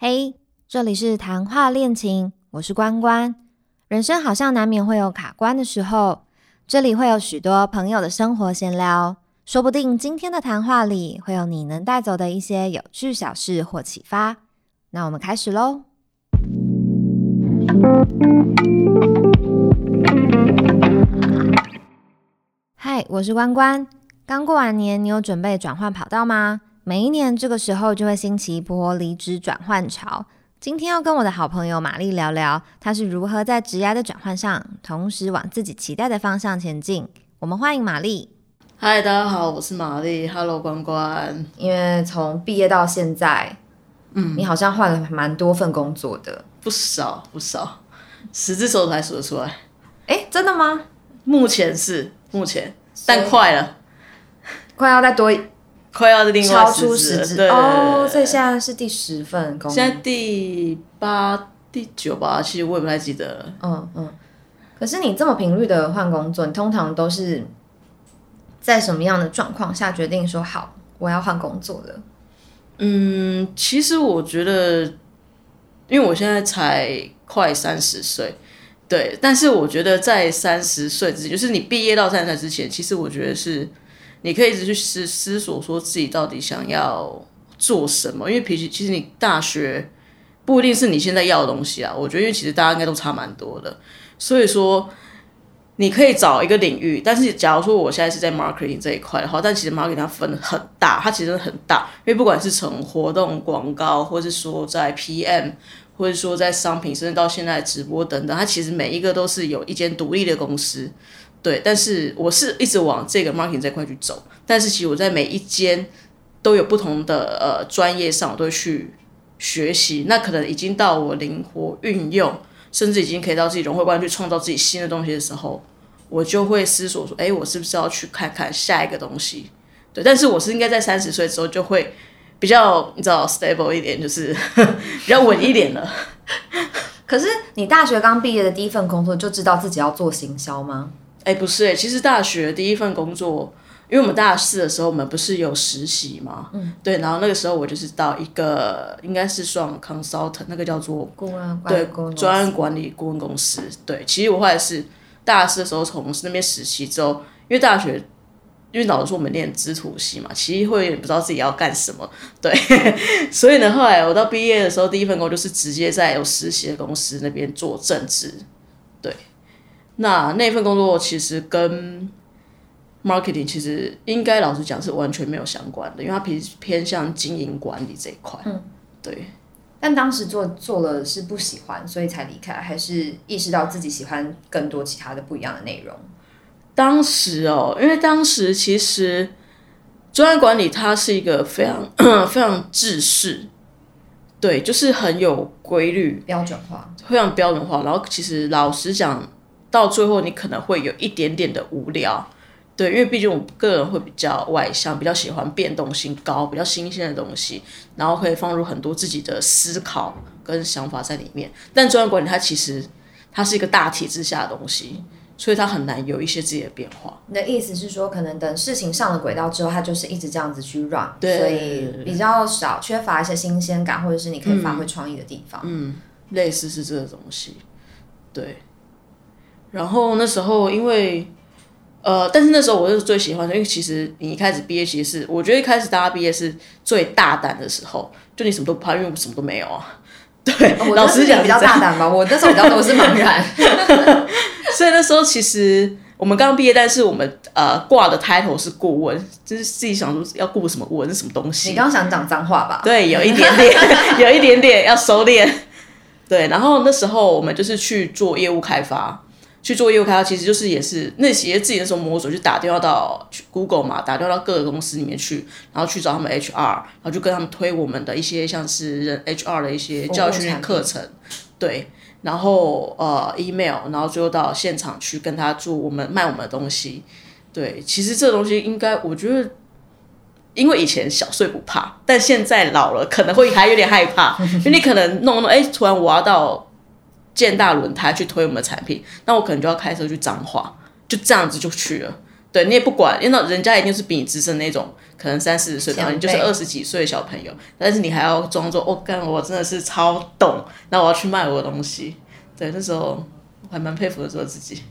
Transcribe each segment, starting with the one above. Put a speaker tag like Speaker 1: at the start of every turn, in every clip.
Speaker 1: 嘿，这里是谈话恋情，我是关关。人生好像难免会有卡关的时候，这里会有许多朋友的生活闲聊，说不定今天的谈话里会有你能带走的一些有趣小事或启发。那我们开始喽。嗨，我是关关。刚过完年，你有准备转换跑道吗？每一年这个时候就会兴起一波离职转换潮。今天要跟我的好朋友玛丽聊聊，她是如何在职涯的转换上，同时往自己期待的方向前进。我们欢迎玛丽。
Speaker 2: 嗨，大家好，我是玛丽。Hello，关关。
Speaker 1: 因为从毕业到现在，嗯，你好像换了蛮多份工作的，
Speaker 2: 不少不少，十只手才数得出来。
Speaker 1: 哎，真的吗？
Speaker 2: 目前是目前，但快了，
Speaker 1: 快要再多。
Speaker 2: 快要另外
Speaker 1: 超出
Speaker 2: 十
Speaker 1: 支哦，所以现在是第十份工，
Speaker 2: 现在第八、第九吧，其实我也不太记得了。嗯嗯，
Speaker 1: 可是你这么频率的换工作，你通常都是在什么样的状况下决定说好我要换工作的？
Speaker 2: 嗯，其实我觉得，因为我现在才快三十岁，对，但是我觉得在三十岁之，就是你毕业到三十岁之前，其实我觉得是。你可以一直去思思索，说自己到底想要做什么。因为其实其实你大学不一定是你现在要的东西啊。我觉得，因为其实大家应该都差蛮多的。所以说，你可以找一个领域。但是，假如说我现在是在 marketing 这一块的话，但其实 marketing 它分很大，它其实很大。因为不管是从活动广告，或是说在 PM，或者说在商品，甚至到现在直播等等，它其实每一个都是有一间独立的公司。对，但是我是一直往这个 marketing 这块去走，但是其实我在每一间都有不同的呃专业上，我都会去学习。那可能已经到我灵活运用，甚至已经可以到自己融会贯通去创造自己新的东西的时候，我就会思索说，哎，我是不是要去看看下一个东西？对，但是我是应该在三十岁之后就会比较你知道 stable 一点，就是 比较稳一点了。
Speaker 1: 可是你大学刚毕业的第一份工作就知道自己要做行销吗？
Speaker 2: 哎，不是哎，其实大学第一份工作，因为我们大四的时候，我们不是有实习嘛，嗯，对，然后那个时候我就是到一个应该是算 consultant，那个叫做
Speaker 1: 顾问，
Speaker 2: 对，专案管理顾问公司，对，其实我后来是大四的时候从那边实习之后，因为大学，因为老师说我们练资土系嘛，其实会有点不知道自己要干什么，对，所以呢，后来我到毕业的时候，第一份工就是直接在有实习的公司那边做正职，对。那那份工作其实跟 marketing 其实应该老实讲是完全没有相关的，因为它偏偏向经营管理这一块。嗯，对。
Speaker 1: 但当时做做了是不喜欢，所以才离开，还是意识到自己喜欢更多其他的不一样的内容？
Speaker 2: 当时哦，因为当时其实专业管理它是一个非常 非常制式，对，就是很有规律、
Speaker 1: 标准化，
Speaker 2: 非常标准化。然后其实老实讲。到最后，你可能会有一点点的无聊，对，因为毕竟我个人会比较外向，比较喜欢变动性高、比较新鲜的东西，然后可以放入很多自己的思考跟想法在里面。但专业管理它其实它是一个大体制下的东西，所以它很难有一些自己的变化。
Speaker 1: 你的意思是说，可能等事情上了轨道之后，它就是一直这样子去 run，所以比较少缺乏一些新鲜感，或者是你可以发挥创意的地方。
Speaker 2: 嗯，类似是这个东西，对。然后那时候，因为，呃，但是那时候我是最喜欢的，因为其实你一开始毕业，其实是我觉得一开始大家毕业是最大胆的时候，就你什么都不怕，因为我什么都没有啊。对，老师讲
Speaker 1: 比较大胆吧，我那时候比较多是茫然。
Speaker 2: 所以那时候其实我们刚毕业，但是我们呃挂的 title 是顾问，就是自己想说要顾什么问是什么东西。
Speaker 1: 你刚刚想讲脏话吧？
Speaker 2: 对，有一点点，有一点点要收敛。对，然后那时候我们就是去做业务开发。去做业务开发，其实就是也是那些自己的时候摸索，就打电话到 Google 嘛，打电话到各个公司里面去，然后去找他们 HR，然后就跟他们推我们的一些像是人 HR 的一些教育训练课程，对，然后呃 email，然后最后到现场去跟他做我们卖我们的东西，对，其实这东西应该我觉得，因为以前小岁不怕，但现在老了可能会还有点害怕，因为你可能弄弄哎，突然挖到。建大轮胎去推我们的产品，那我可能就要开车去彰化，就这样子就去了。对你也不管，因为人家一定是比你资深那种可能三四十岁，然后你就是二十几岁的小朋友，但是你还要装作哦，干我真的是超懂，那我要去卖我的东西。对，那时候我还蛮佩服的，做自己。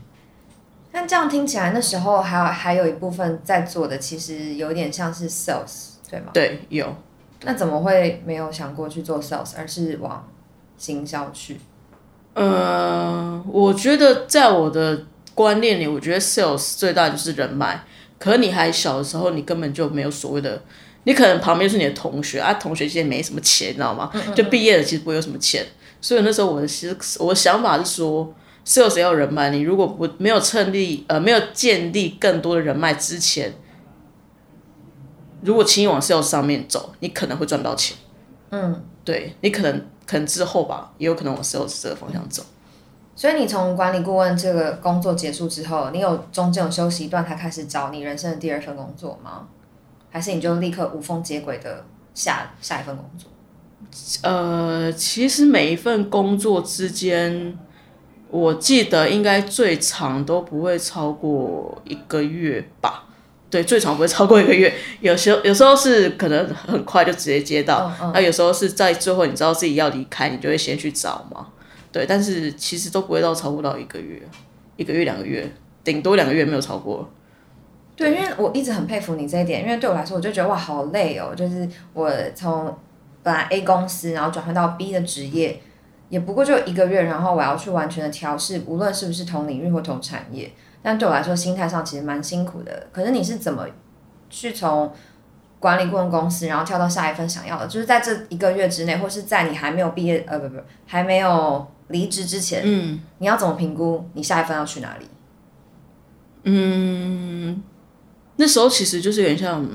Speaker 1: 但这样听起来，那时候还有还有一部分在做的，其实有点像是 sales，对吗？
Speaker 2: 对，有。
Speaker 1: 那怎么会没有想过去做 sales，而是往行销去？
Speaker 2: 呃，我觉得在我的观念里，我觉得 sales 最大就是人脉。可你还小的时候，你根本就没有所谓的，你可能旁边是你的同学啊，同学之间没什么钱，你知道吗？就毕业了，其实不会有什么钱。所以那时候我的其实我的想法是说，sales 要人脉，你如果不没有成立呃没有建立更多的人脉之前，如果轻易往 sales 上面走，你可能会赚不到钱。
Speaker 1: 嗯，
Speaker 2: 对你可能可能之后吧，也有可能往 sales 这个方向走。
Speaker 1: 所以你从管理顾问这个工作结束之后，你有中间有休息一段，才开始找你人生的第二份工作吗？还是你就立刻无缝接轨的下下一份工作？
Speaker 2: 呃，其实每一份工作之间，我记得应该最长都不会超过一个月吧。对，最长不会超过一个月。有时候有时候是可能很快就直接接到，
Speaker 1: 嗯
Speaker 2: 那、有时候是在最后你知道自己要离开，你就会先去找嘛。对，但是其实都不会到超过到一个月，一个月两个月，顶多两个月没有超过。
Speaker 1: 对，因为我一直很佩服你这一点，因为对我来说，我就觉得哇，好累哦。就是我从本来 A 公司，然后转换到 B 的职业，也不过就一个月，然后我要去完全的调试，无论是不是同领域或同产业，但对我来说，心态上其实蛮辛苦的。可是你是怎么去从管理顾问公司，然后跳到下一份想要的？就是在这一个月之内，或是在你还没有毕业，呃，不不，还没有离职之前，
Speaker 2: 嗯，
Speaker 1: 你要怎么评估你下一份要去哪里？
Speaker 2: 嗯那时候其实就是有点像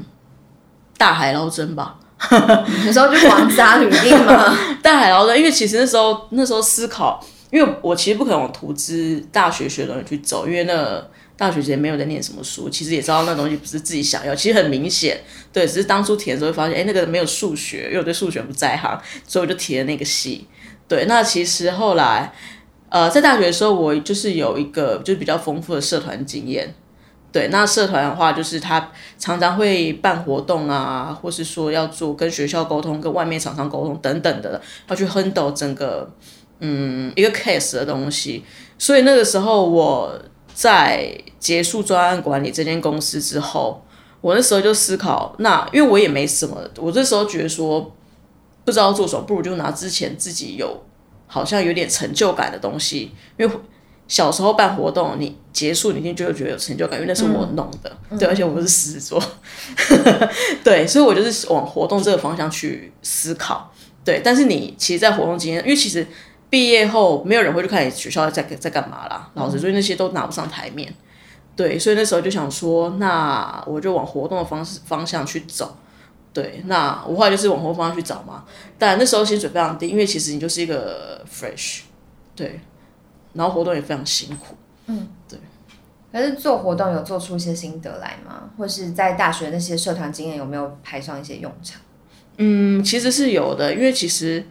Speaker 2: 大海捞针吧。
Speaker 1: 那时候就狂撒履历嘛。
Speaker 2: 大海捞针，因为其实那时候那时候思考，因为我其实不可能往图资大学学的东西去走，因为那大学也没有在念什么书，其实也知道那东西不是自己想要，其实很明显，对，只是当初填的时候发现，哎、那个没有数学，因为我对数学不在行，所以我就填了那个系。对，那其实后来，呃，在大学的时候，我就是有一个就是比较丰富的社团经验。对，那社团的话，就是他常常会办活动啊，或是说要做跟学校沟通、跟外面厂商沟通等等的，要去 handle 整个嗯一个 case 的东西。所以那个时候我在结束专案管理这间公司之后，我那时候就思考，那因为我也没什么，我这时候觉得说不知道做什么，不如就拿之前自己有好像有点成就感的东西，因为小时候办活动，你结束你一定就会觉得有成就感，因为那是我弄的，对，而且我是狮子座，对，所以我就是往活动这个方向去思考，对。但是你其实，在活动经验，因为其实毕业后没有人会去看你学校在在干嘛啦，老师所以，那些都拿不上台面，对，所以那时候就想说，那我就往活动的方式方向去走。对，那我后来就是往活动方向去找嘛，但那时候薪水非常低，因为其实你就是一个 fresh，对，然后活动也非常辛苦。
Speaker 1: 嗯，对可是做活动有做出一些心得来吗？或是在大学那些社团经验有没有派上一些用场？
Speaker 2: 嗯，其实是有的，因为其实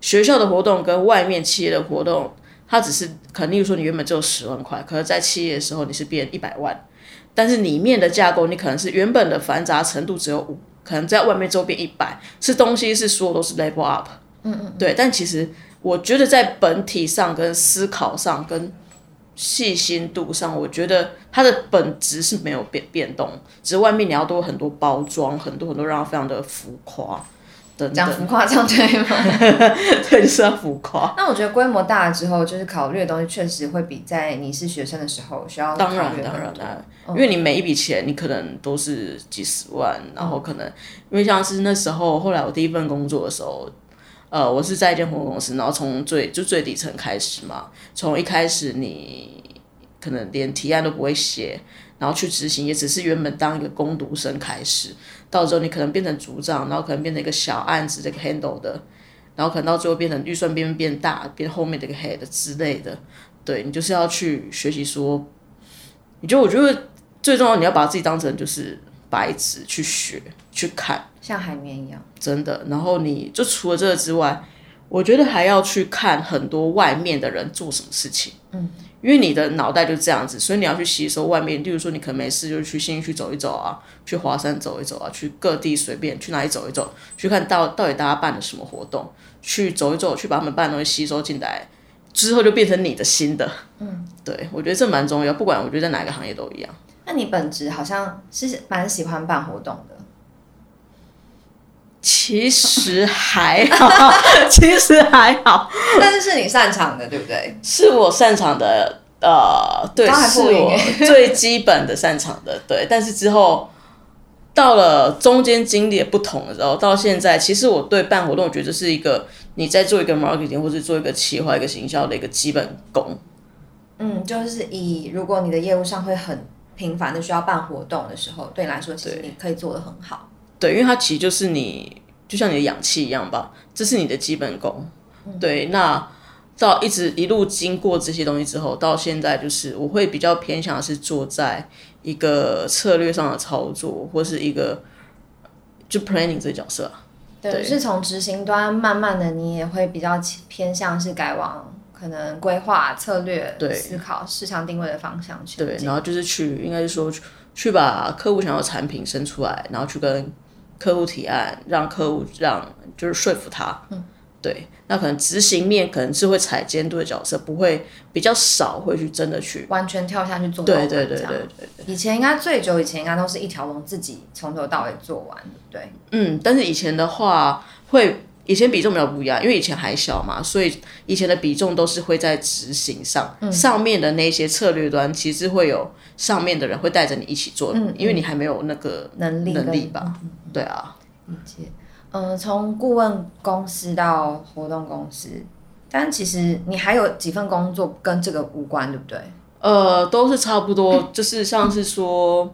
Speaker 2: 学校的活动跟外面企业的活动，它只是可能，例如说你原本只有十万块，可是在企业的时候你是变一百万，但是里面的架构你可能是原本的繁杂程度只有五，可能在外面周边一百，是东西是所有都是 level up，嗯嗯，对，但其实我觉得在本体上跟思考上跟细心度上，我觉得它的本质是没有变变动，只是外面你要多很多包装，很多很多让它非常的浮夸等
Speaker 1: 讲
Speaker 2: 等，
Speaker 1: 浮夸这样对吗？
Speaker 2: 对，就是要浮夸。
Speaker 1: 那我觉得规模大了之后，就是考虑的东西确实会比在你是学生的时候需要
Speaker 2: 当然当然，
Speaker 1: 很多
Speaker 2: 当然，因为你每一笔钱，你可能都是几十万，然后可能因为像是那时候，后来我第一份工作的时候，呃，我是在一间活动公司，然后从最就最底层开始嘛，从一开始你可能连提案都不会写，然后去执行，也只是原本当一个攻读生开始，到时候你可能变成组长，然后可能变成一个小案子这个 handle 的，然后可能到最后变成预算变变大，变后面的一个 head 之类的，对你就是要去学习说。你就我觉得最重要，你要把自己当成就是白纸去学去看，
Speaker 1: 像海绵一样。
Speaker 2: 真的。然后你就除了这个之外，我觉得还要去看很多外面的人做什么事情。嗯，因为你的脑袋就这样子，所以你要去吸收外面。例如说，你可能没事就去新义区走一走啊，去华山走一走啊，去各地随便去哪里走一走，去看到到底大家办了什么活动，去走一走，去把他们办的东西吸收进来，之后就变成你的新的。嗯，对，我觉得这蛮重要。不管我觉得在哪个行业都一样。
Speaker 1: 那你本职好像是蛮喜欢办活动的。
Speaker 2: 其实还好，其实还好，
Speaker 1: 但是是你擅长的，对不对？
Speaker 2: 是我擅长的，呃，对，是我最基本的擅长的，对。但是之后到了中间经历不同的时候，到现在，其实我对办活动，我觉得是一个你在做一个 marketing 或者做一个企划、一个行销的一个基本功。
Speaker 1: 嗯，就是以如果你的业务上会很频繁的需要办活动的时候，对你来说，其实你可以做的很好。
Speaker 2: 对，因为它其实就是你，就像你的氧气一样吧，这是你的基本功。对，那到一直一路经过这些东西之后，到现在就是我会比较偏向是做在一个策略上的操作，或是一个就 planning 这个角色。
Speaker 1: 对，是从执行端慢慢的，你也会比较偏向是改往可能规划策略、思考市场定位的方向去。
Speaker 2: 对，然后就是去，应该是说去把客户想要产品生出来，然后去跟。客户提案，让客户让就是说服他，嗯，对，那可能执行面可能是会踩监督的角色，不会比较少会去真的去
Speaker 1: 完全跳下去做。
Speaker 2: 对对对对对。
Speaker 1: 以前应该最久以前应该都是一条龙自己从头到尾做完，对。
Speaker 2: 嗯，但是以前的话会以前比重比较不一样，因为以前还小嘛，所以以前的比重都是会在执行上，上面的那些策略端其实会有上面的人会带着你一起做，因为你还没有那个
Speaker 1: 能力
Speaker 2: 能力吧。对啊，
Speaker 1: 理解。嗯，从顾问公司到活动公司，但其实你还有几份工作跟这个无关，对不对？
Speaker 2: 呃，都是差不多，就是像是说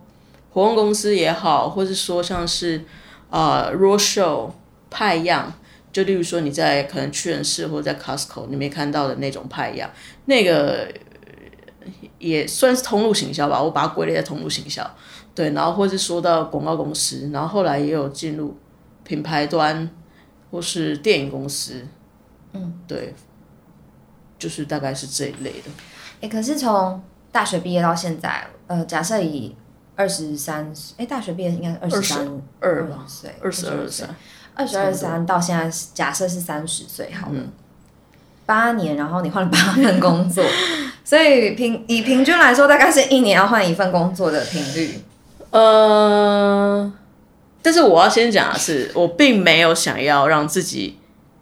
Speaker 2: 活动公司也好，或是说像是呃 road show 派样，就例如说你在可能屈臣氏或者在 Costco 你没看到的那种派样，那个也算是通路行销吧，我把它归类在通路行销。对，然后或是说到广告公司，然后后来也有进入品牌端或是电影公司，嗯，对，就是大概是这一类的。
Speaker 1: 哎，可是从大学毕业到现在，呃，假设以二十三，哎，大学毕业应该是二十三
Speaker 2: 二
Speaker 1: 岁，
Speaker 2: 二十二岁，
Speaker 1: 二十二三到现在，假设是三十岁，好了，八年，然后你换了八份工作，所以平以平均来说，大概是一年要换一份工作的频率。
Speaker 2: 呃，但是我要先讲的是，我并没有想要让自己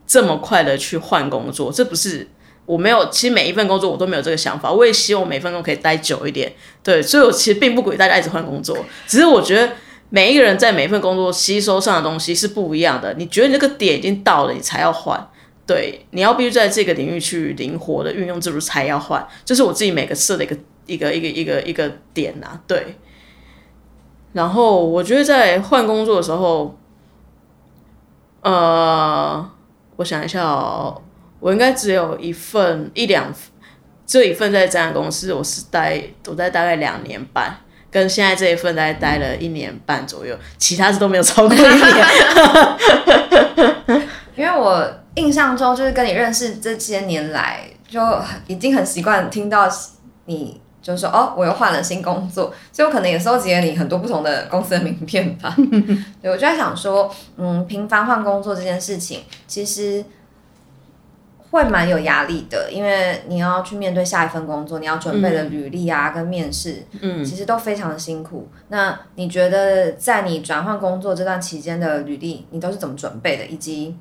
Speaker 2: 这么快的去换工作，这不是我没有。其实每一份工作我都没有这个想法，我也希望每份工可以待久一点。对，所以我其实并不鼓励大家一直换工作，只是我觉得每一个人在每一份工作吸收上的东西是不一样的。你觉得你那个点已经到了，你才要换。对，你要必须在这个领域去灵活的运用，这如才要换。这是我自己每个设的一个一个一个一个一个点呐。对。然后我觉得在换工作的时候，呃，我想一下哦，我应该只有一份一两，这一份在这家公司，我是待我在大概两年半，跟现在这一份大概待了一年半左右，其他是都没有超过一年。
Speaker 1: 因为我印象中就是跟你认识这些年来，就已经很习惯听到你。就是说，哦，我又换了新工作，所以我可能也收集了你很多不同的公司的名片吧。对，我就在想说，嗯，频繁换工作这件事情，其实会蛮有压力的，因为你要去面对下一份工作，你要准备的履历啊，跟面试，嗯，其实都非常的辛苦。那你觉得在你转换工作这段期间的履历，你都是怎么准备的？以及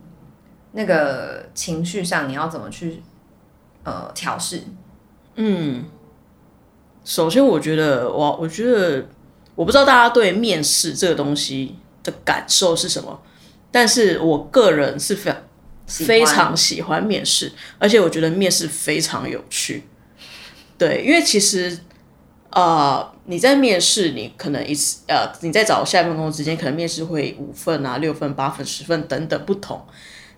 Speaker 1: 那个情绪上，你要怎么去呃调试？嗯。
Speaker 2: 首先，我觉得我我觉得我不知道大家对面试这个东西的感受是什么，但是我个人是非常非常喜欢面试，而且我觉得面试非常有趣。对，因为其实啊，你在面试，你可能一次呃，你在找下一份工作之间，可能面试会五份啊、六份、八份、十份等等不同。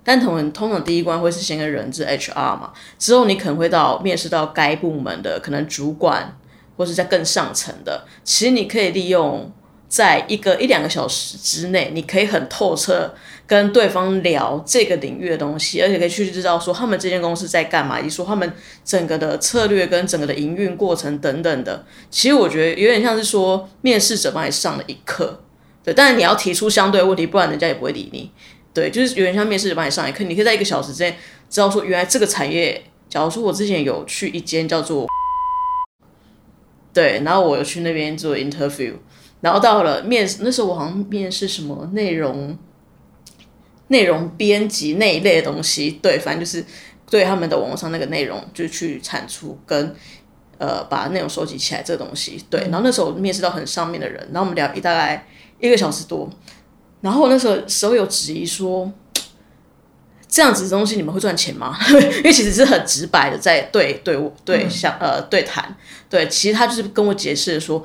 Speaker 2: 但同通常第一关会是先跟人资 HR 嘛，之后你可能会到面试到该部门的可能主管。或是在更上层的，其实你可以利用在一个一两个小时之内，你可以很透彻跟对方聊这个领域的东西，而且可以去知道说他们这间公司在干嘛，以及说他们整个的策略跟整个的营运过程等等的。其实我觉得有点像是说面试者帮你上了一课，对，但是你要提出相对问题，不然人家也不会理你。对，就是有点像面试者帮你上一课，你可以在一个小时之内知道说原来这个产业，假如说我之前有去一间叫做。对，然后我有去那边做 interview，然后到了面试，那时候我好像面试什么内容，内容编辑那一类的东西，对，反正就是对他们的网络上那个内容，就去产出跟呃把内容收集起来这个东西，对，然后那时候面试到很上面的人，然后我们聊一大概一个小时多，然后那时候时候有质疑说。这样子的东西你们会赚钱吗？因为其实是很直白的在对对我对想呃对谈，对，其实他就是跟我解释说，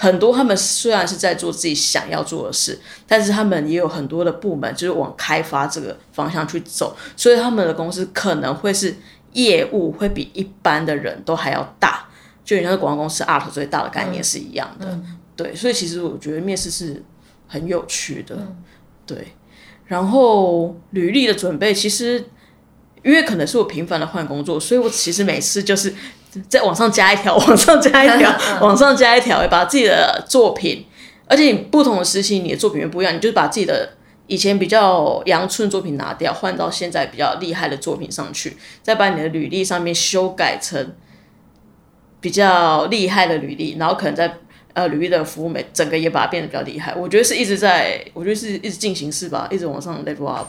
Speaker 2: 很多他们虽然是在做自己想要做的事，但是他们也有很多的部门就是往开发这个方向去走，所以他们的公司可能会是业务会比一般的人都还要大，就像是广告公司 art 最大的概念是一样的，对，所以其实我觉得面试是很有趣的，对。然后履历的准备，其实因为可能是我频繁的换工作，所以我其实每次就是在往上加一条，往上加一条，往上加一条，把自己的作品，而且你不同的时期你的作品又不一样，你就把自己的以前比较阳春作品拿掉，换到现在比较厉害的作品上去，再把你的履历上面修改成比较厉害的履历，然后可能在。呃，履历的服务美，整个也把它变得比较厉害。我觉得是一直在，我觉得是一直进行式吧，一直往上 level up。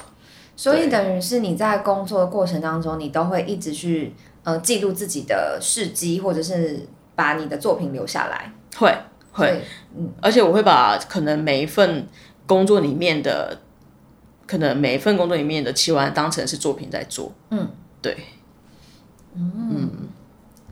Speaker 1: 所以等于是你在工作的过程当中，你都会一直去呃记录自己的事迹，或者是把你的作品留下来。
Speaker 2: 会会，嗯，而且我会把可能每一份工作里面的，可能每一份工作里面的期望当成是作品在做。嗯，对，
Speaker 1: 嗯。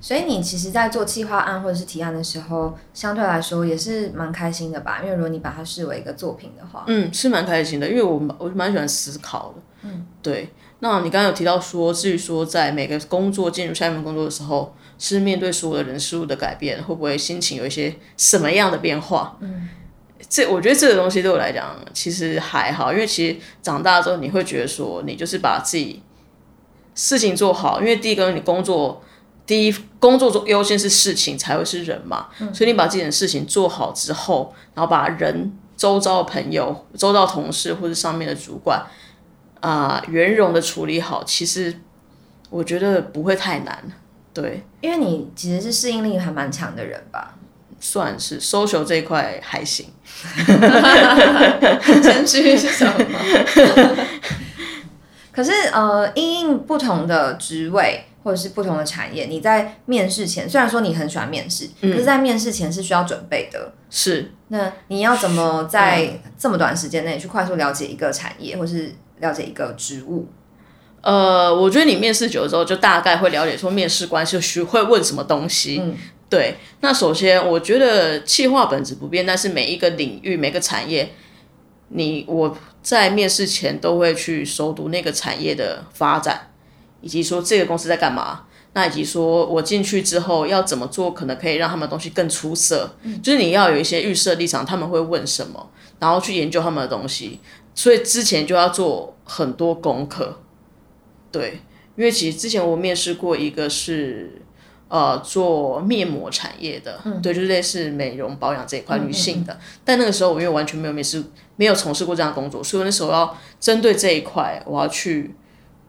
Speaker 1: 所以你其实，在做企划案或者是提案的时候，相对来说也是蛮开心的吧？因为如果你把它视为一个作品的话，
Speaker 2: 嗯，是蛮开心的，因为我我蛮喜欢思考的。嗯，对。那你刚刚有提到说，至于说在每个工作进入下一份工作的时候，是面对所有的人事物的改变，会不会心情有一些什么样的变化？嗯，这我觉得这个东西对我来讲其实还好，因为其实长大之后你会觉得说，你就是把自己事情做好，因为第一个你工作。第一，工作中优先是事情，才会是人嘛。所以你把自己的事情做好之后，然后把人、周遭的朋友、周遭同事或者上面的主管啊，圆融的处理好，其实我觉得不会太难。对，
Speaker 1: 因为你其实是适应力还蛮强的人吧？
Speaker 2: 算是，social 这一块还行。
Speaker 1: 谦虚是什么？可是呃，因应不同的职位。或者是不同的产业，你在面试前，虽然说你很喜欢面试，可是，在面试前是需要准备的。
Speaker 2: 是，
Speaker 1: 那你要怎么在这么短时间内去快速了解一个产业，或是了解一个职务？
Speaker 2: 呃，我觉得你面试久了之后，就大概会了解说面试官是需会问什么东西。嗯，对。那首先，我觉得企划本质不变，但是每一个领域、每个产业，你我在面试前都会去熟读那个产业的发展。以及说这个公司在干嘛，那以及说我进去之后要怎么做，可能可以让他们东西更出色。就是你要有一些预设立场，他们会问什么，然后去研究他们的东西。所以之前就要做很多功课。对，因为其实之前我面试过一个是呃做面膜产业的，对，就是类似美容保养这一块女性的。但那个时候我因为完全没有面试，没有从事过这样工作，所以那时候要针对这一块，我要去。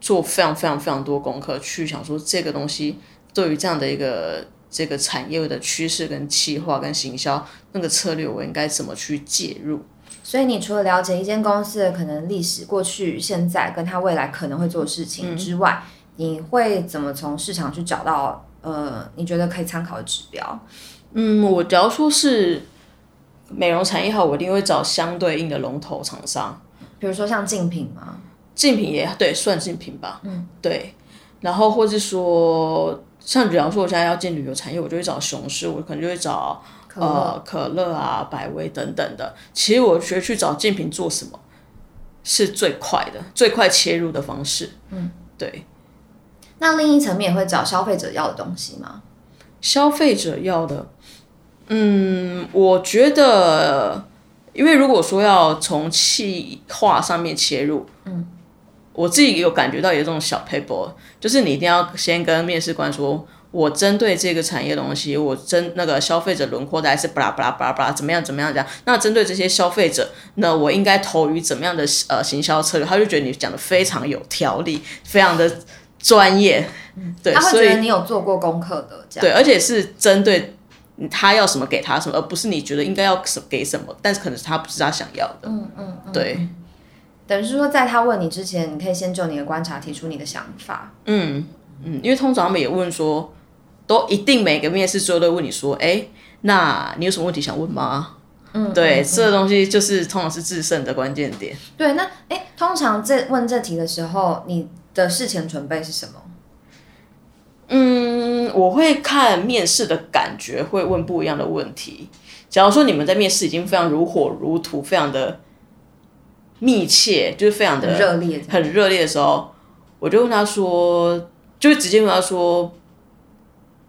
Speaker 2: 做非常非常非常多功课，去想说这个东西对于这样的一个这个产业的趋势跟企划跟行销那个策略，我应该怎么去介入？
Speaker 1: 所以你除了了解一间公司的可能历史、过去、现在跟他未来可能会做的事情之外，你会怎么从市场去找到呃你觉得可以参考的指标？
Speaker 2: 嗯，我假如说是美容产业好，我一定会找相对应的龙头厂商，
Speaker 1: 比如说像竞品吗？
Speaker 2: 竞品也对，算竞品吧。嗯，对。然后或是说，像比方说，我现在要进旅游产业，我就会找雄狮，我可能就会找呃可乐啊、百威等等的。其实我觉得去找竞品做什么是最快的、最快切入的方式。嗯，对。
Speaker 1: 那另一层面也会找消费者要的东西吗？
Speaker 2: 消费者要的，嗯，我觉得因为如果说要从气化上面切入，嗯，我自己有感觉到有这种小 paper，就是你一定要先跟面试官说，我针对这个产业东西，我针那个消费者轮廓大概是巴拉巴拉巴拉巴拉怎么样怎么样讲，那针对这些消费者，那我应该投于怎么样的呃行销策略？他就觉得你讲的非常有条理，非常的专业，对，
Speaker 1: 他会觉得你有做过功课的，这样。
Speaker 2: 对，而且是针对他要什么给他什么，而不是你觉得应该要什给什么，但是可能是他不是他想要的。嗯嗯对，
Speaker 1: 等于是说，在他问你之前，你可以先就你的观察提出你的想法。
Speaker 2: 嗯嗯，因为通常他们也问说，都一定每个面试最后都问你说，哎，那你有什么问题想问吗？嗯，对，这个东西就是通常是制胜的关键点。
Speaker 1: 对，那哎，通常这问这题的时候，你的事前准备是什么？
Speaker 2: 嗯，我会看面试的感觉，会问不一样的问题。假如说你们在面试已经非常如火如荼，非常的密切，就是非常的
Speaker 1: 很热烈，
Speaker 2: 很热烈的时候，我就问他说，就会直接问他说，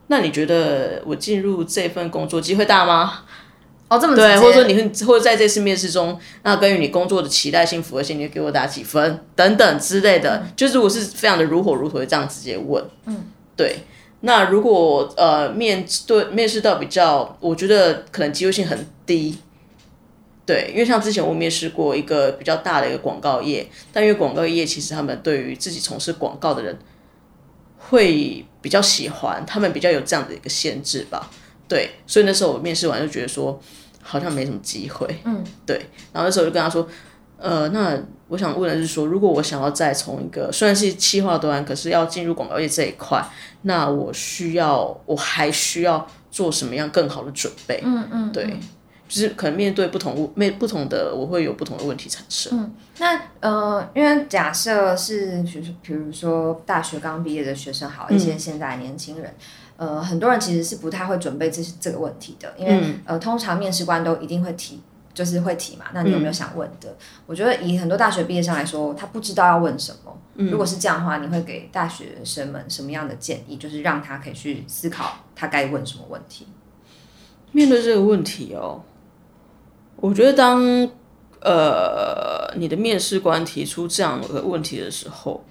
Speaker 2: 那你觉得我进入这份工作机会大吗？
Speaker 1: 哦，这么
Speaker 2: 对，或者说你会或者在这次面试中，那关于你工作的期待性、符合性，你给我打几分？等等之类的，就是我是非常的如火如荼的这样直接问，嗯，对。那如果呃面对面试到比较，我觉得可能机会性很低，对，因为像之前我面试过一个比较大的一个广告业，但因为广告业其实他们对于自己从事广告的人会比较喜欢，他们比较有这样的一个限制吧，对，所以那时候我面试完就觉得说好像没什么机会，嗯，对，然后那时候我就跟他说，呃，那我想问的是说，如果我想要再从一个虽然是企划端，可是要进入广告业这一块。那我需要，我还需要做什么样更好的准备？嗯嗯，对，就是可能面对不同面不同的，我会有不同的问题产生。
Speaker 1: 嗯，那呃，因为假设是，比如比如说大学刚毕业的学生，好一些现在年轻人，呃，很多人其实是不太会准备这这个问题的，因为呃，通常面试官都一定会提。就是会提嘛，那你有没有想问的？我觉得以很多大学毕业生来说，他不知道要问什么。如果是这样的话，你会给大学生们什么样的建议？就是让他可以去思考他该问什么问题。
Speaker 2: 面对这个问题哦，我觉得当呃你的面试官提出这样的问题的时候，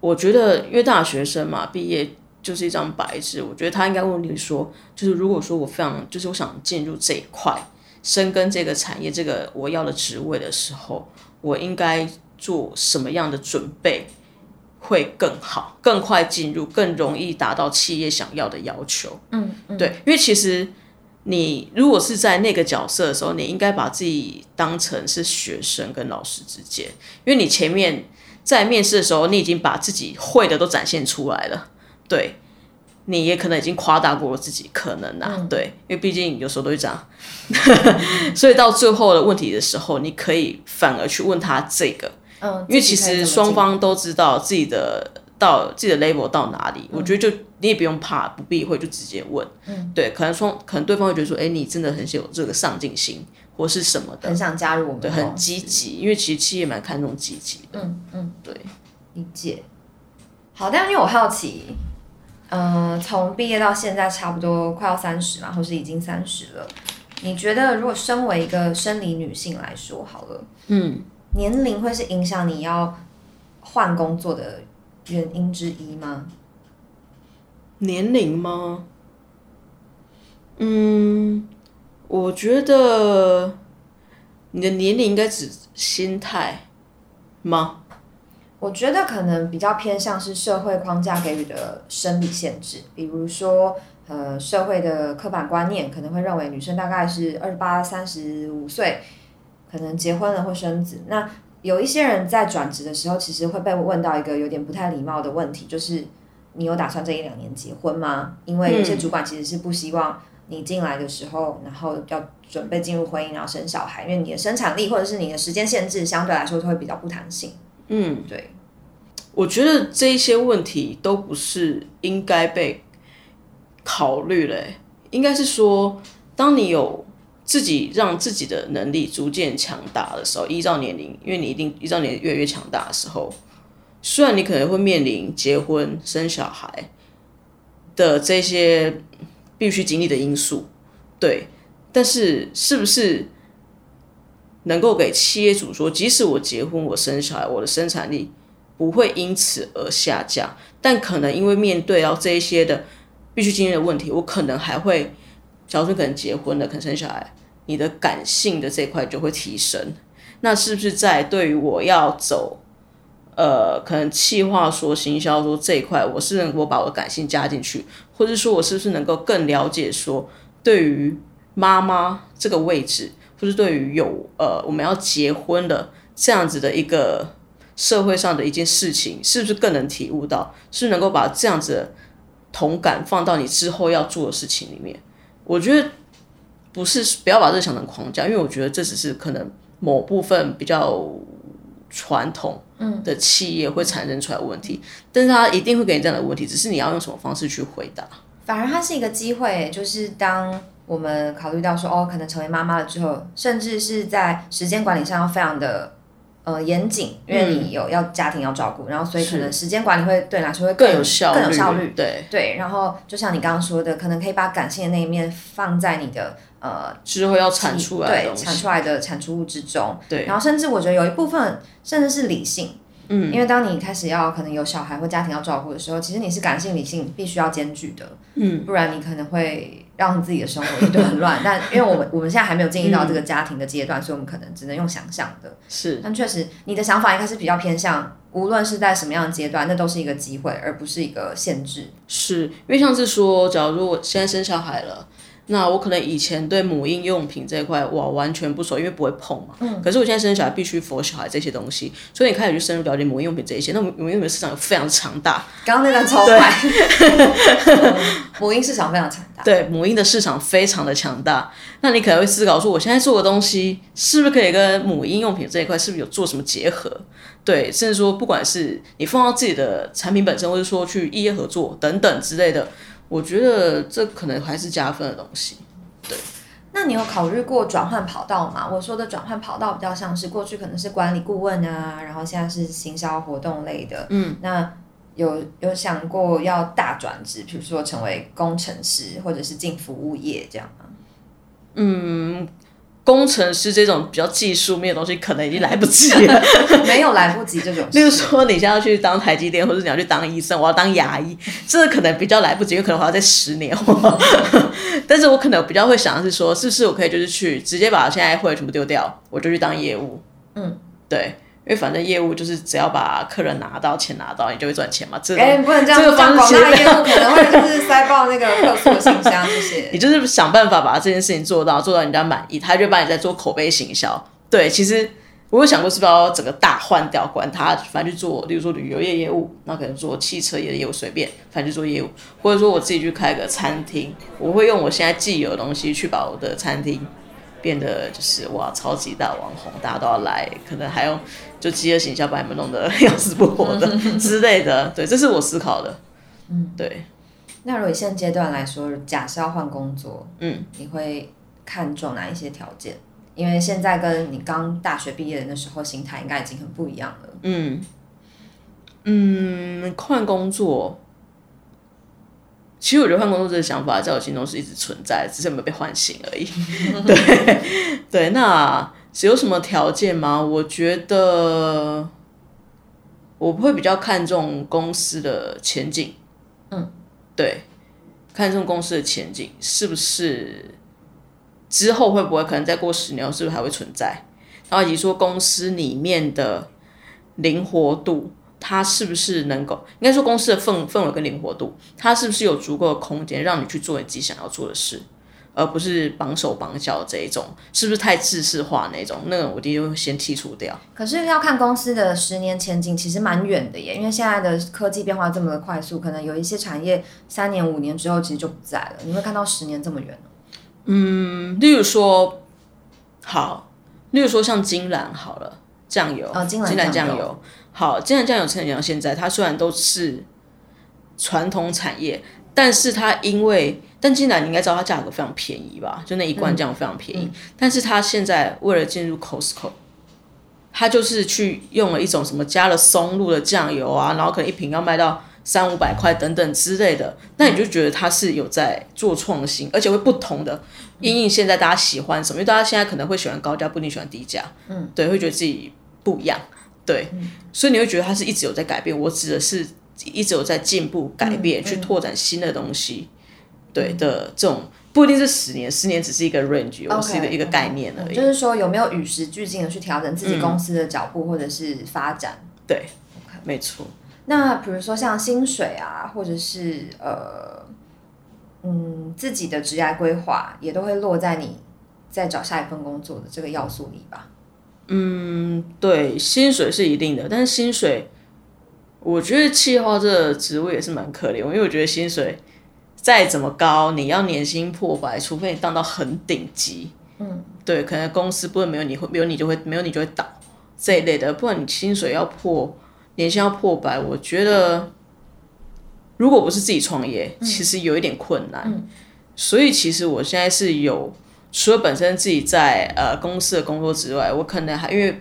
Speaker 2: 我觉得因为大学生嘛，毕业就是一张白纸，我觉得他应该问你说，就是如果说我非常就是我想进入这一块。深耕这个产业，这个我要的职位的时候，我应该做什么样的准备会更好、更快进入、更容易达到企业想要的要求？嗯，嗯对，因为其实你如果是在那个角色的时候，你应该把自己当成是学生跟老师之间，因为你前面在面试的时候，你已经把自己会的都展现出来了，对。你也可能已经夸大过了自己，可能啊，对，因为毕竟有时候都会这样，所以到最后的问题的时候，你可以反而去问他这个，嗯，因为其实双方都知道自己的到自己的 level 到哪里，我觉得就你也不用怕，不避讳就直接问，嗯，对，可能说可能对方会觉得说，哎，你真的很有这个上进心或是什么的，
Speaker 1: 很想加入我们，
Speaker 2: 对，很积极，因为其实企业蛮看重积极的，嗯嗯，对，
Speaker 1: 理解。好，但因为我好奇。嗯，从毕业到现在差不多快要三十嘛，或是已经三十了。你觉得如果身为一个生理女性来说，好了，嗯，年龄会是影响你要换工作的原因之一吗？
Speaker 2: 年龄吗？嗯，我觉得你的年龄应该指心态吗？
Speaker 1: 我觉得可能比较偏向是社会框架给予的生理限制，比如说，呃，社会的刻板观念可能会认为女生大概是二十八、三十五岁，可能结婚了或生子。那有一些人在转职的时候，其实会被问到一个有点不太礼貌的问题，就是你有打算这一两年结婚吗？因为有些主管其实是不希望你进来的时候，然后要准备进入婚姻，然后生小孩，因为你的生产力或者是你的时间限制相对来说会比较不弹性。嗯，对，
Speaker 2: 我觉得这一些问题都不是应该被考虑嘞，应该是说，当你有自己让自己的能力逐渐强大的时候，依照年龄，因为你一定依照年龄越来越强大的时候，虽然你可能会面临结婚生小孩的这些必须经历的因素，对，但是是不是能够给企业主说，即使我结婚，我生小孩，我的生产力不会因此而下降，但可能因为面对到这一些的必须经历的问题，我可能还会，假如说可能结婚了，可能生小孩，你的感性的这块就会提升。那是不是在对于我要走，呃，可能企划说、行销说这一块，我是能够把我的感性加进去，或者说我是不是能够更了解说，对于妈妈这个位置，或是对于有呃我们要结婚的这样子的一个社会上的一件事情，是不是更能体悟到，是能够把这样子的同感放到你之后要做的事情里面？我觉得不是不要把这个想成框架，因为我觉得这只是可能。某部分比较传统的企业会产生出来问题，但是他一定会给你这样的问题，只是你要用什么方式去回答。
Speaker 1: 反而它是一个机会，就是当我们考虑到说，哦，可能成为妈妈了之后，甚至是在时间管理上要非常的呃严谨，因为你有要家庭要照顾，然后所以可能时间管理会对你来说会
Speaker 2: 更
Speaker 1: 有
Speaker 2: 效
Speaker 1: 更有效率。
Speaker 2: 对。
Speaker 1: 对，然后就像你刚刚说的，可能可以把感性的那一面放在你的。呃，
Speaker 2: 之后要产出来
Speaker 1: 对产出来的产出物之中，
Speaker 2: 对，
Speaker 1: 然后甚至我觉得有一部分甚至是理性，嗯，因为当你开始要可能有小孩或家庭要照顾的时候，其实你是感性理性必须要兼具的，嗯，不然你可能会让自己的生活一堆很乱。但因为我们我们现在还没有经历到这个家庭的阶段，所以我们可能只能用想象的，
Speaker 2: 是。
Speaker 1: 但确实，你的想法应该是比较偏向，无论是在什么样的阶段，那都是一个机会，而不是一个限制。
Speaker 2: 是因为像是说，假如我现在生小孩了。那我可能以前对母婴用品这一块我完全不熟，因为不会碰嘛。嗯。可是我现在生小孩必须佛小孩这些东西，所以你开始去深入了解母婴用品这一些。那母婴用品市场非常强大。
Speaker 1: 刚刚那段超快。母婴市场非常强大。
Speaker 2: 对，母婴的市场非常的强大。那你可能会思考说，我现在做的东西是不是可以跟母婴用品这一块是不是有做什么结合？对，甚至说不管是你放到自己的产品本身，或者说去异业合作等等之类的。我觉得这可能还是加分的东西，对。
Speaker 1: 那你有考虑过转换跑道吗？我说的转换跑道比较像是过去可能是管理顾问啊，然后现在是行销活动类的。嗯，那有有想过要大转职，比如说成为工程师，或者是进服务业这样吗？
Speaker 2: 嗯。工程师这种比较技术面的东西，可能已经来不及了。
Speaker 1: 没有来不及这种。
Speaker 2: 例如说，你现在要去当台积电，或者你要去当医生，我要当牙医，这可能比较来不及，有可能还要再十年。但是我可能比较会想的是说，是不是我可以就是去直接把现在会全部丢掉，我就去当业务。嗯，对。因为反正业务就是只要把客人拿到钱拿到，你就会赚钱嘛。这
Speaker 1: 哎，不能这样子讲，广大业务 可能会就是塞爆那个客户的信箱这些。
Speaker 2: 你就是想办法把这件事情做到，做到人家满意，他就把你在做口碑行销。对，其实我有想过是不是要整个大换掉，管他，反正去做，例如说旅游业业务，那可能做汽车业的业务，随便，反正去做业务，或者说我自己去开个餐厅，我会用我现在既有的东西去把我的餐厅。变得就是哇，超级大网红，大家都要来，可能还用就饥饿形象把你们弄得 要死不活的 之类的。对，这是我思考的。嗯，对。
Speaker 1: 那如果现阶段来说，假设要换工作，嗯，你会看重哪一些条件？因为现在跟你刚大学毕业的那时候心态应该已经很不一样了。嗯
Speaker 2: 嗯，换工作。其实我觉得换工作这个想法在我心中是一直存在，只是没有被唤醒而已。对对，那是有什么条件吗？我觉得我会比较看重公司的前景。嗯，对，看重公司的前景是不是之后会不会可能再过十年，是不是还会存在？然后以及说公司里面的灵活度。它是不是能够，应该说公司的氛氛围跟灵活度，它是不是有足够的空间让你去做你自己想要做的事，而不是绑手绑脚这一种，是不是太制式化那种？那个我第一会先剔除掉。
Speaker 1: 可是要看公司的十年前景，其实蛮远的耶，因为现在的科技变化这么的快速，可能有一些产业三年五年之后其实就不在了。你会看到十年这么远
Speaker 2: 嗯，例如说，好，例如说像金兰好了，酱油，
Speaker 1: 哦，金兰
Speaker 2: 酱油。好，既然酱油成长到现在，它虽然都是传统产业，但是它因为，但既然你应该知道它价格非常便宜吧？就那一罐酱油非常便宜，但是它现在为了进入 Costco，它就是去用了一种什么加了松露的酱油啊，然后可能一瓶要卖到三五百块等等之类的，那你就觉得他是有在做创新，而且会不同的，因应现在大家喜欢什么，因为大家现在可能会喜欢高价，不一定喜欢低价，嗯，对，会觉得自己不一样，对，所以你会觉得他是一直有在改变。我指的是一直有在进步、改变，去拓展新的东西，对的这种。不一定是十年，十年只是一个 range，我是一个一个概念而已。
Speaker 1: 就是说，有没有与时俱进的去调整自己公司的脚步或者是发展？
Speaker 2: 对，没错。
Speaker 1: 那比如说像薪水啊，或者是呃，嗯，自己的职业规划，也都会落在你在找下一份工作的这个要素里吧？
Speaker 2: 嗯，对，薪水是一定的，但是薪水，我觉得气候这个职位也是蛮可怜，因为我觉得薪水。再怎么高，你要年薪破百，除非你当到很顶级，嗯，对，可能公司不会没有你会没有你就会没有你就会倒这一类的，不然你薪水要破年薪要破百，我觉得如果不是自己创业，其实有一点困难。所以其实我现在是有除了本身自己在呃公司的工作之外，我可能还因为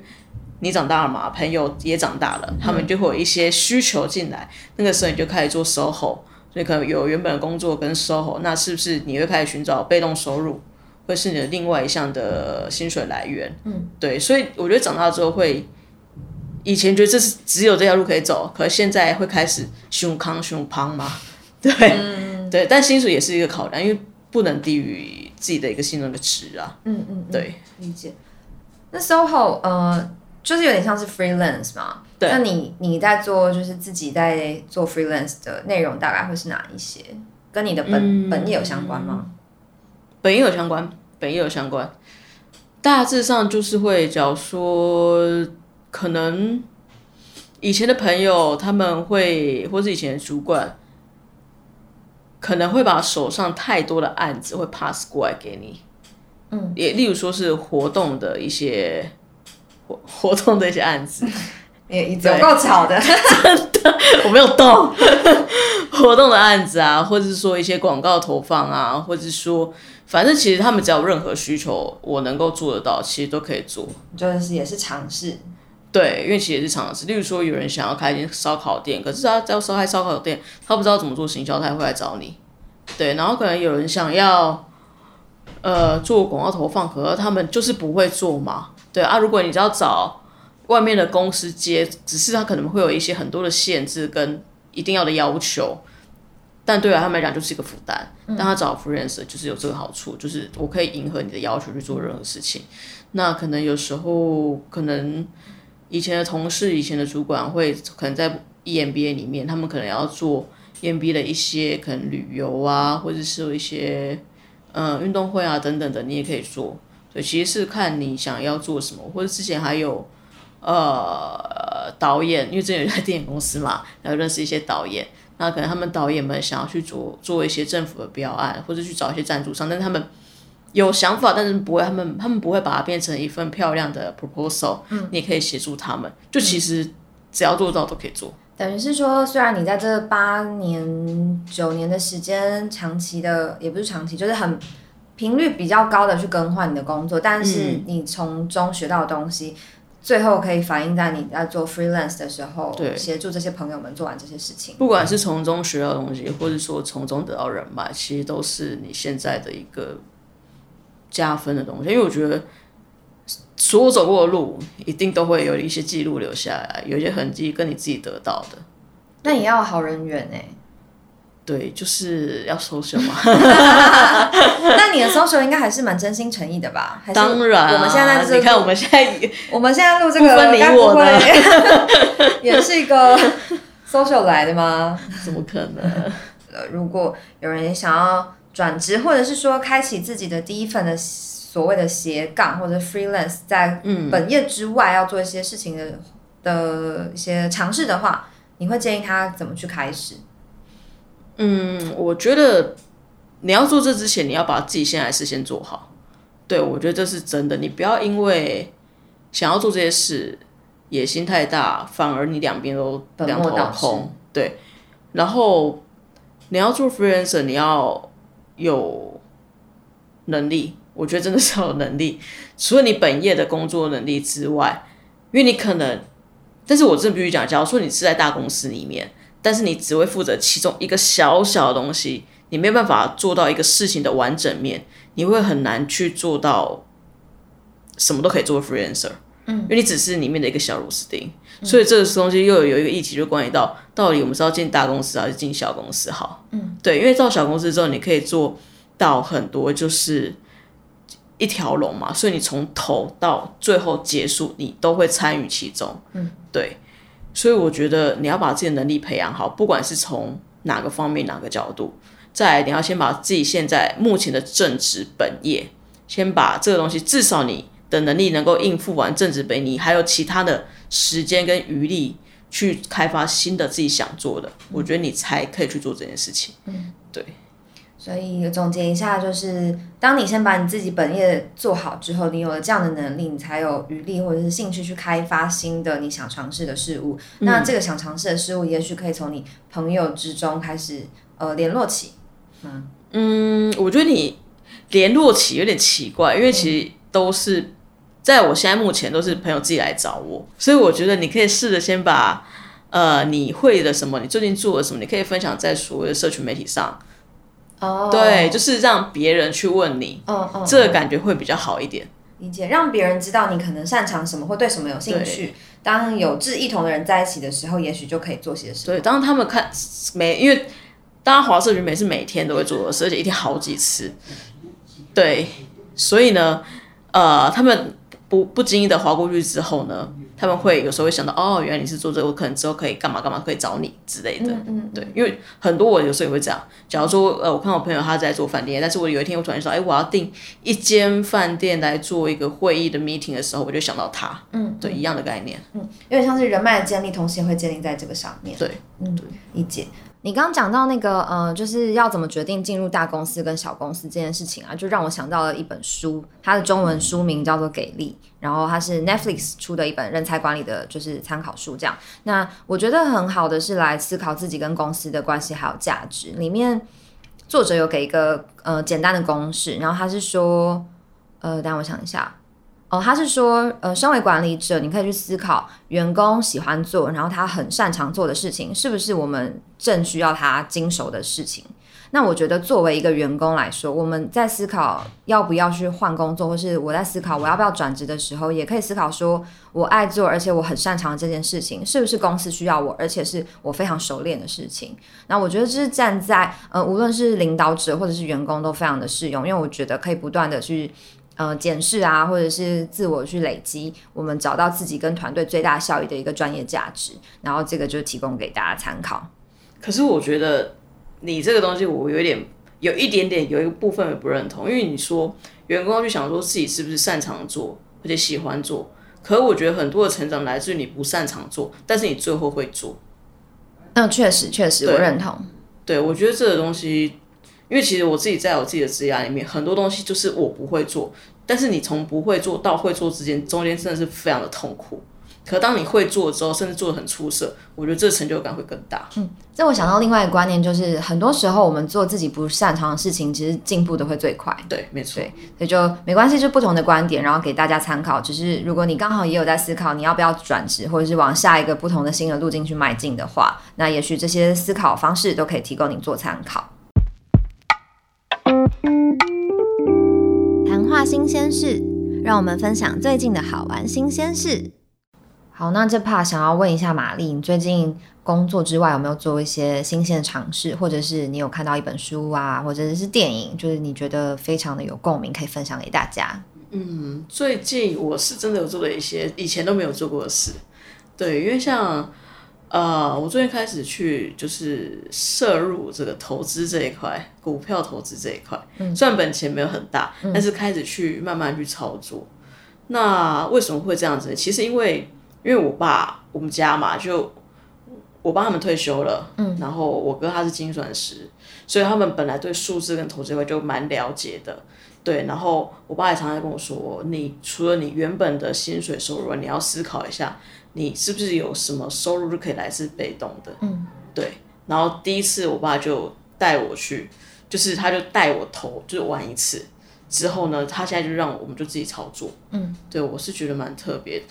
Speaker 2: 你长大了嘛，朋友也长大了，他们就会有一些需求进来，那个时候你就开始做 SOHO。所以可能有原本的工作跟 SOHO，那是不是你会开始寻找被动收入，会是你的另外一项的薪水来源？嗯，对，所以我觉得长大之后会，以前觉得这是只有这条路可以走，可是现在会开始胸康胸胖嘛？对，对，但薪水也是一个考量，因为不能低于自己的一个信任的值啊。嗯嗯，对，
Speaker 1: 理解。那 SOHO 呃，就是有点像是 freelance 嘛？对那你你在做就是自己在做 freelance 的内容，大概会是哪一些？跟你的本本业有相关吗？
Speaker 2: 本业有相关，本业有相关。大致上就是会，假如说可能以前的朋友他们会，或是以前的主管，可能会把手上太多的案子会 pass 过来给你。嗯，也例如说是活动的一些活活动的一些案子。
Speaker 1: 也有够吵的，
Speaker 2: 真的，我没有动 活动的案子啊，或者是说一些广告投放啊，或者是说，反正其实他们只要有任何需求，我能够做得到，其实都可以做。
Speaker 1: 就是也是尝试，
Speaker 2: 对，因为其实也是尝试。例如说，有人想要开一间烧烤店，可是他要烧开烧烤店，他不知道怎么做行销，他会来找你。对，然后可能有人想要呃做广告投放，可是他们就是不会做嘛。对啊，如果你只要找。外面的公司接，只是他可能会有一些很多的限制跟一定要的要求，但对他们来讲就是一个负担。但他找 freelancer 就是有这个好处，就是我可以迎合你的要求去做任何事情。那可能有时候，可能以前的同事、以前的主管会可能在 EMBA 里面，他们可能要做 EMBA 的一些可能旅游啊，或者是有一些嗯运动会啊等等的，你也可以做。对，其实是看你想要做什么，或者之前还有。呃，导演，因为之前有在电影公司嘛，然后认识一些导演，那可能他们导演们想要去做做一些政府的标案，或者去找一些赞助商，但他们有想法，但是不会，他们他们不会把它变成一份漂亮的 proposal，嗯，你也可以协助他们，就其实只要做到都可以做。
Speaker 1: 等于是说，虽然你在这八年九年的时间，长期的也不是长期，就是很频率比较高的去更换你的工作，但是你从中学到的东西。最后可以反映在你在做 freelance 的时候，协助这些朋友们做完这些事情。
Speaker 2: 不管是从中学到东西，或者说从中得到人脉，其实都是你现在的一个加分的东西。因为我觉得所有走过的路，一定都会有一些记录留下来，有一些痕迹跟你自己得到的。
Speaker 1: 那也要好人缘哎。
Speaker 2: 对，就是要 social 嘛。
Speaker 1: 那你的 social 应该还是蛮真心诚意的吧？
Speaker 2: 当然，
Speaker 1: 我们现在
Speaker 2: 你看我们现在，
Speaker 1: 我们现在录这个，
Speaker 2: 分你我的，
Speaker 1: 也是一个 social 来的吗？
Speaker 2: 怎么可能？
Speaker 1: 呃，如果有人想要转职，或者是说开启自己的第一份的所谓的斜杠或者 freelance，在本业之外要做一些事情的的一些尝试的话，你会建议他怎么去开始？
Speaker 2: 嗯，我觉得你要做这之前，你要把自己现在事先做好。对，我觉得这是真的。你不要因为想要做这些事，野心太大，反而你两边都两头空。对，然后你要做 freelancer，你要有能力。我觉得真的是要有能力。除了你本业的工作能力之外，因为你可能，但是我真的必须讲，假如说你是在大公司里面。但是你只会负责其中一个小小的东西，你没有办法做到一个事情的完整面，你会很难去做到什么都可以做 freelancer。嗯，因为你只是里面的一个小螺丝钉，所以这个东西又有有一个议题，就关于到到底我们是要进大公司还是进小公司好？嗯，对，因为到小公司之后，你可以做到很多，就是一条龙嘛，所以你从头到最后结束，你都会参与其中。嗯，对，所以我觉得你要把自己的能力培养好，不管是从哪个方面、哪个角度，再来你要先把自己现在目前的正职本业，先把这个东西，至少你。的能力能够应付完正职本，你还有其他的时间跟余力去开发新的自己想做的，我觉得你才可以去做这件事情。嗯，对。
Speaker 1: 所以总结一下，就是当你先把你自己本业做好之后，你有了这样的能力，你才有余力或者是兴趣去开发新的你想尝试的事物。那这个想尝试的事物，也许可以从你朋友之中开始呃联络起。
Speaker 2: 嗯嗯，我觉得你联络起有点奇怪，因为其实都是。在我现在目前都是朋友自己来找我，所以我觉得你可以试着先把，呃，你会的什么，你最近做了什么，你可以分享在所谓的社群媒体上。哦，对，就是让别人去问你，嗯嗯，这个感觉会比较好一点。
Speaker 1: 理解，让别人知道你可能擅长什么，或对什么有兴趣。当有志一同的人在一起的时候，也许就可以做些什么。
Speaker 2: 对，当他们看每，因为当然华社群每是每天都会做的事，而且一天好几次。对，所以呢，呃，他们。不不经意的划过去之后呢，他们会有时候会想到，哦，原来你是做这个，我可能之后可以干嘛干嘛，可以找你之类的。嗯嗯。对，因为很多我有时候也会这样。假如说，呃，我看我朋友他在做饭店，但是我有一天我突然说，哎，我要订一间饭店来做一个会议的 meeting 的时候，我就想到他。嗯。对，一样的概念。
Speaker 1: 嗯，因为像是人脉的建立，同时也会建立在这个上面。
Speaker 2: 对。嗯，
Speaker 1: 理解。你刚讲到那个，呃，就是要怎么决定进入大公司跟小公司这件事情啊，就让我想到了一本书，它的中文书名叫做《给力》，然后它是 Netflix 出的一本人才管理的，就是参考书。这样，那我觉得很好的是来思考自己跟公司的关系还有价值。里面作者有给一个呃简单的公式，然后他是说，呃，等我想一下。哦，他是说，呃，身为管理者，你可以去思考员工喜欢做，然后他很擅长做的事情，是不是我们正需要他经手的事情？那我觉得，作为一个员工来说，我们在思考要不要去换工作，或是我在思考我要不要转职的时候，也可以思考说，我爱做，而且我很擅长这件事情，是不是公司需要我，而且是我非常熟练的事情？那我觉得这是站在，呃，无论是领导者或者是员工都非常的适用，因为我觉得可以不断的去。呃，检视啊，或者是自我去累积，我们找到自己跟团队最大效益的一个专业价值，然后这个就提供给大家参考。
Speaker 2: 可是我觉得你这个东西，我有点有一点点有一个部分也不认同，因为你说员工去想说自己是不是擅长做，而且喜欢做，可我觉得很多的成长来自于你不擅长做，但是你最后会做。
Speaker 1: 嗯，确实确实，我认同。
Speaker 2: 对，我觉得这个东西。因为其实我自己在我自己的职业里面，很多东西就是我不会做，但是你从不会做到会做之间，中间真的是非常的痛苦。可当你会做之后，甚至做的很出色，我觉得这个成就感会更大。
Speaker 1: 嗯，这我想到另外一个观念，就是很多时候我们做自己不擅长的事情，其实进步的会最快。
Speaker 2: 对，没错。
Speaker 1: 对，所以就没关系，就不同的观点，然后给大家参考。只是如果你刚好也有在思考你要不要转职，或者是往下一个不同的新的路径去迈进的话，那也许这些思考方式都可以提供你做参考。谈话新鲜事，让我们分享最近的好玩新鲜事。好，那这 part 想要问一下玛丽，你最近工作之外有没有做一些新鲜的尝试，或者是你有看到一本书啊，或者是电影，就是你觉得非常的有共鸣，可以分享给大家？
Speaker 2: 嗯，最近我是真的有做了一些以前都没有做过的事。对，因为像。呃，我最近开始去就是摄入这个投资这一块，股票投资这一块，虽然本钱没有很大，但是开始去慢慢去操作。那为什么会这样子？其实因为因为我爸我们家嘛，就我爸他们退休了，嗯，然后我哥他是精算师，所以他们本来对数字跟投资这块就蛮了解的，对。然后我爸也常常跟我说，你除了你原本的薪水收入，你要思考一下。你是不是有什么收入就可以来自被动的？嗯，对。然后第一次我爸就带我去，就是他就带我投，就是玩一次。之后呢，他现在就让我们就自己操作。嗯，对我是觉得蛮特别。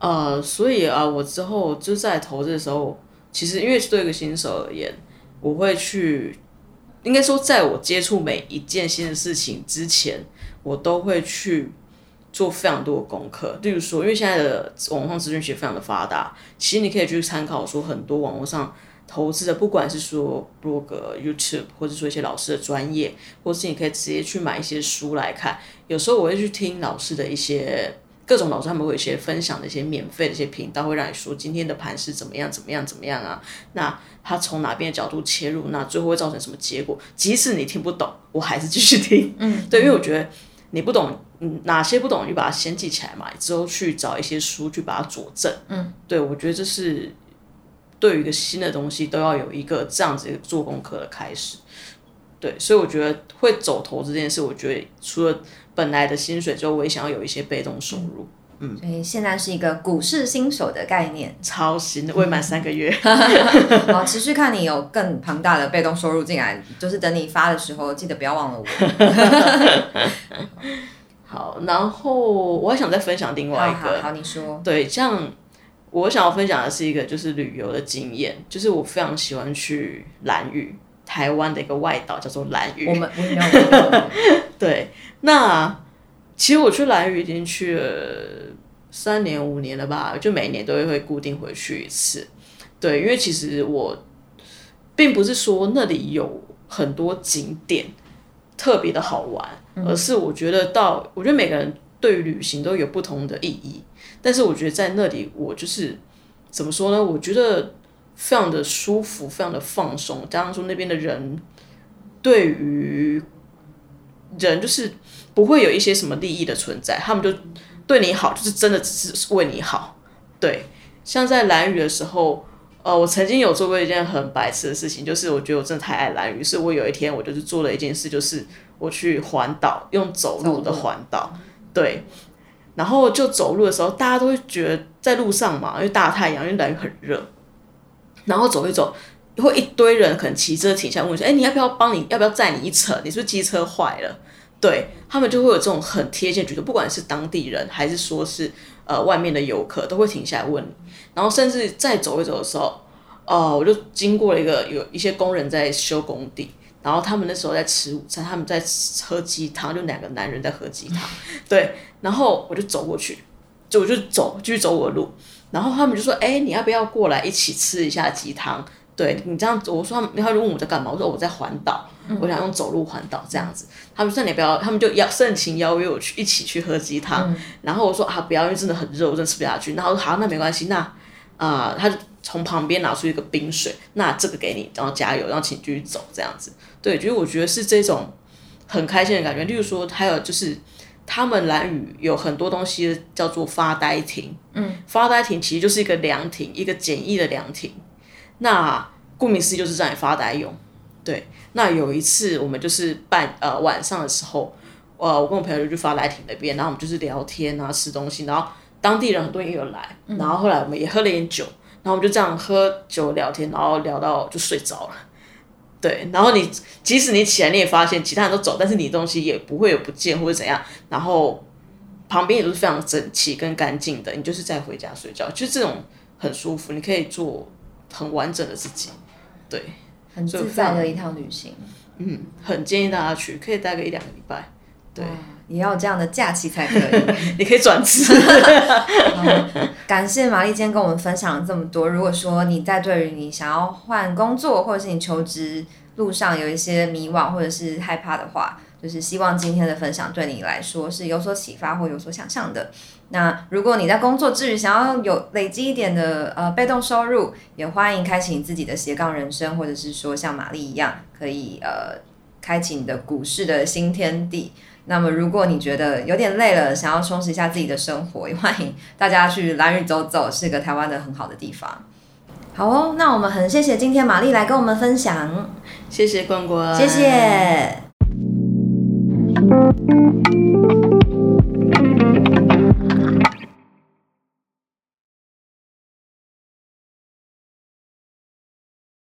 Speaker 2: 呃，所以啊，我之后就在投资的时候，其实因为对一个新手而言，我会去，应该说在我接触每一件新的事情之前，我都会去做非常多的功课。例如说，因为现在的网上资讯其实非常的发达，其实你可以去参考说很多网络上。投资的，不管是说 blog、YouTube，或者说一些老师的专业，或是你可以直接去买一些书来看。有时候我会去听老师的一些各种老师，他们会有一些分享的一些免费的一些频道，会让你说今天的盘是怎么样、怎么样、怎么样啊？那他从哪边的角度切入，那最后会造成什么结果？即使你听不懂，我还是继续听。嗯，对，因为我觉得你不懂，嗯，哪些不懂，你就把它先记起来嘛，之后去找一些书去把它佐证。嗯，对，我觉得这是。对于一个新的东西，都要有一个这样子做功课的开始。对，所以我觉得会走投这件事，我觉得除了本来的薪水之后，我也想要有一些被动收入。
Speaker 1: 嗯，所以现在是一个股市新手的概念，
Speaker 2: 超新的，未满三个月。
Speaker 1: 好，持续看你有更庞大的被动收入进来，就是等你发的时候，记得不要忘了我。
Speaker 2: 好，然后我还想再分享另外一
Speaker 1: 个，好，你说，
Speaker 2: 对，像。我想要分享的是一个就是旅游的经验，就是我非常喜欢去蓝屿，台湾的一个外岛叫做蓝屿。
Speaker 1: 我们我有
Speaker 2: 对，那其实我去兰屿已经去了三年五年了吧，就每年都会会固定回去一次。对，因为其实我并不是说那里有很多景点特别的好玩，而是我觉得到，我觉得每个人对于旅行都有不同的意义。但是我觉得在那里，我就是怎么说呢？我觉得非常的舒服，非常的放松。加上说那边的人，对于人就是不会有一些什么利益的存在，他们就对你好，就是真的只是为你好。对，像在蓝屿的时候，呃，我曾经有做过一件很白痴的事情，就是我觉得我真的太爱蓝屿，是我有一天我就是做了一件事，就是我去环岛，用走路的环岛，对。然后就走路的时候，大家都会觉得在路上嘛，因为大太阳，因为蓝雨很热。然后走一走，会一堆人可能骑车停下问说：“哎，你要不要帮你？要不要载你一程？你是不是机车坏了？”对他们就会有这种很贴切举动，不管是当地人还是说是呃外面的游客，都会停下来问你。然后甚至再走一走的时候，哦，我就经过了一个有一些工人在修工地。然后他们那时候在吃午餐，他们在喝鸡汤，就两个男人在喝鸡汤。对，然后我就走过去，就我就走，继续走我的路。然后他们就说：“哎，你要不要过来一起吃一下鸡汤？”对你这样子，我说他们，他就问我在干嘛，我说我在环岛，我想用走路环岛这样子。他们说你不要，他们就邀盛情邀约我去一起去喝鸡汤。然后我说啊，不要，因为真的很热，我真的吃不下去。然后好，那没关系，那啊，他就从旁边拿出一个冰水，那这个给你，然后加油，然后请继续走这样子。对，就是我觉得是这种很开心的感觉。例如说，还有就是他们蓝屿有很多东西叫做发呆亭。嗯，发呆亭其实就是一个凉亭，一个简易的凉亭。那顾名思义就是让你发呆用。对，那有一次我们就是半呃晚上的时候，呃，我跟我朋友就去发呆亭那边，然后我们就是聊天啊，吃东西，然后当地人很多人也有来，然后后来我们也喝了点酒，然后我们就这样喝酒聊天，然后聊到就睡着了。对，然后你即使你起来，你也发现其他人都走，但是你东西也不会有不见或者怎样。然后旁边也都是非常整齐跟干净的，你就是再回家睡觉，就这种很舒服，你可以做很完整的自己。对，
Speaker 1: 很自在的一趟旅行。
Speaker 2: 嗯，很建议大家去，可以待个一两个礼拜。对。
Speaker 1: 也要有这样的假期才可以，
Speaker 2: 你可以转职。
Speaker 1: 感谢玛丽今天跟我们分享了这么多。如果说你在对于你想要换工作，或者是你求职路上有一些迷惘或者是害怕的话，就是希望今天的分享对你来说是有所启发或有所想象的。那如果你在工作之余想要有累积一点的呃被动收入，也欢迎开启你自己的斜杠人生，或者是说像玛丽一样，可以呃开启你的股市的新天地。那么，如果你觉得有点累了，想要充实一下自己的生活，也欢迎大家去蓝屿走走，是个台湾的很好的地方。好哦，那我们很谢谢今天玛丽来跟我们分享，
Speaker 2: 谢谢关关，
Speaker 1: 谢谢。